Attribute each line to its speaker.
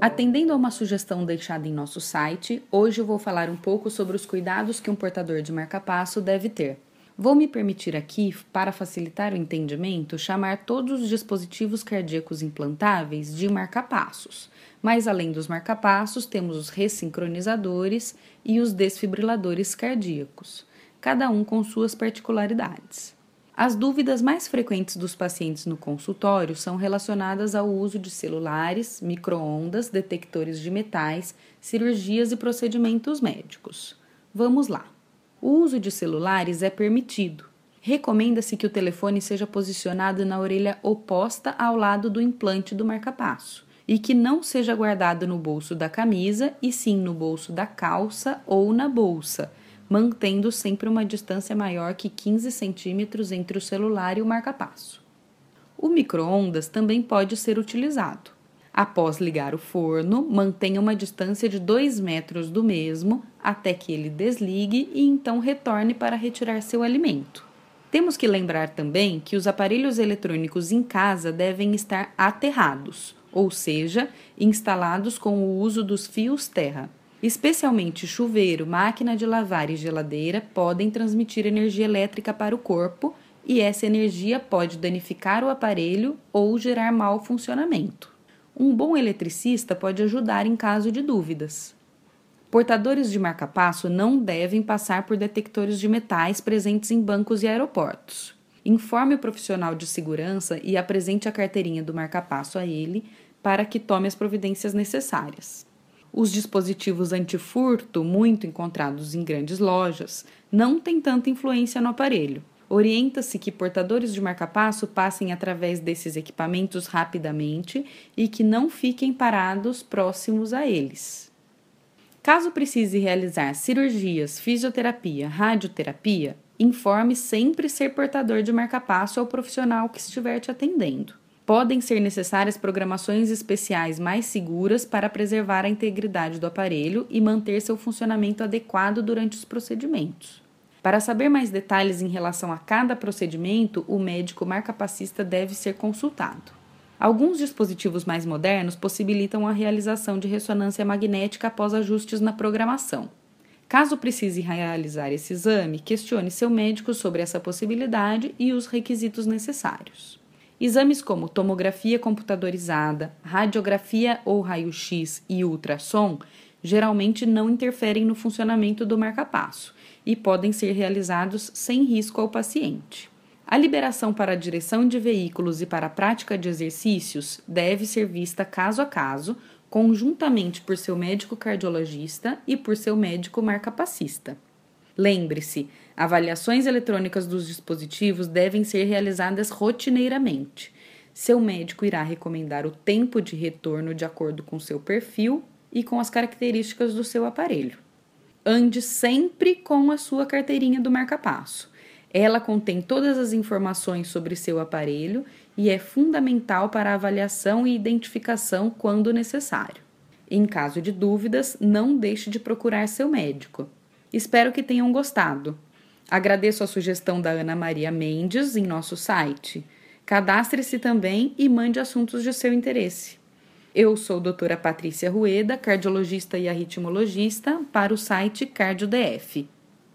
Speaker 1: Atendendo a uma sugestão deixada em nosso site, hoje eu vou falar um pouco sobre os cuidados que um portador de marca-passo deve ter. Vou me permitir aqui, para facilitar o entendimento, chamar todos os dispositivos cardíacos implantáveis de marca-passos. Mas além dos marca-passos, temos os ressincronizadores e os desfibriladores cardíacos, cada um com suas particularidades. As dúvidas mais frequentes dos pacientes no consultório são relacionadas ao uso de celulares, microondas, detectores de metais, cirurgias e procedimentos médicos. Vamos lá. O uso de celulares é permitido. Recomenda-se que o telefone seja posicionado na orelha oposta ao lado do implante do marcapasso e que não seja guardado no bolso da camisa e sim no bolso da calça ou na bolsa, mantendo sempre uma distância maior que 15 centímetros entre o celular e o marca-passo. O micro-ondas também pode ser utilizado. Após ligar o forno, mantenha uma distância de 2 metros do mesmo até que ele desligue e então retorne para retirar seu alimento. Temos que lembrar também que os aparelhos eletrônicos em casa devem estar aterrados, ou seja, instalados com o uso dos fios terra. Especialmente chuveiro, máquina de lavar e geladeira podem transmitir energia elétrica para o corpo e essa energia pode danificar o aparelho ou gerar mau funcionamento. Um bom eletricista pode ajudar em caso de dúvidas. Portadores de marca-passo não devem passar por detectores de metais presentes em bancos e aeroportos. Informe o profissional de segurança e apresente a carteirinha do marca-passo a ele para que tome as providências necessárias. Os dispositivos antifurto, muito encontrados em grandes lojas, não têm tanta influência no aparelho. Orienta-se que portadores de marca-passo passem através desses equipamentos rapidamente e que não fiquem parados próximos a eles. Caso precise realizar cirurgias, fisioterapia, radioterapia, informe sempre ser portador de marca-passo ao profissional que estiver te atendendo podem ser necessárias programações especiais mais seguras para preservar a integridade do aparelho e manter seu funcionamento adequado durante os procedimentos. Para saber mais detalhes em relação a cada procedimento, o médico marcapacista deve ser consultado. Alguns dispositivos mais modernos possibilitam a realização de ressonância magnética após ajustes na programação. Caso precise realizar esse exame, questione seu médico sobre essa possibilidade e os requisitos necessários. Exames como tomografia computadorizada, radiografia ou raio-x e ultrassom geralmente não interferem no funcionamento do marcapasso e podem ser realizados sem risco ao paciente. A liberação para a direção de veículos e para a prática de exercícios deve ser vista caso a caso, conjuntamente por seu médico cardiologista e por seu médico marcapacista. Lembre-se, avaliações eletrônicas dos dispositivos devem ser realizadas rotineiramente. Seu médico irá recomendar o tempo de retorno de acordo com seu perfil e com as características do seu aparelho. Ande sempre com a sua carteirinha do marca-passo. Ela contém todas as informações sobre seu aparelho e é fundamental para avaliação e identificação quando necessário. Em caso de dúvidas, não deixe de procurar seu médico. Espero que tenham gostado. Agradeço a sugestão da Ana Maria Mendes em nosso site. Cadastre-se também e mande assuntos de seu interesse. Eu sou a doutora Patrícia Rueda, cardiologista e arritmologista, para o site CardioDF.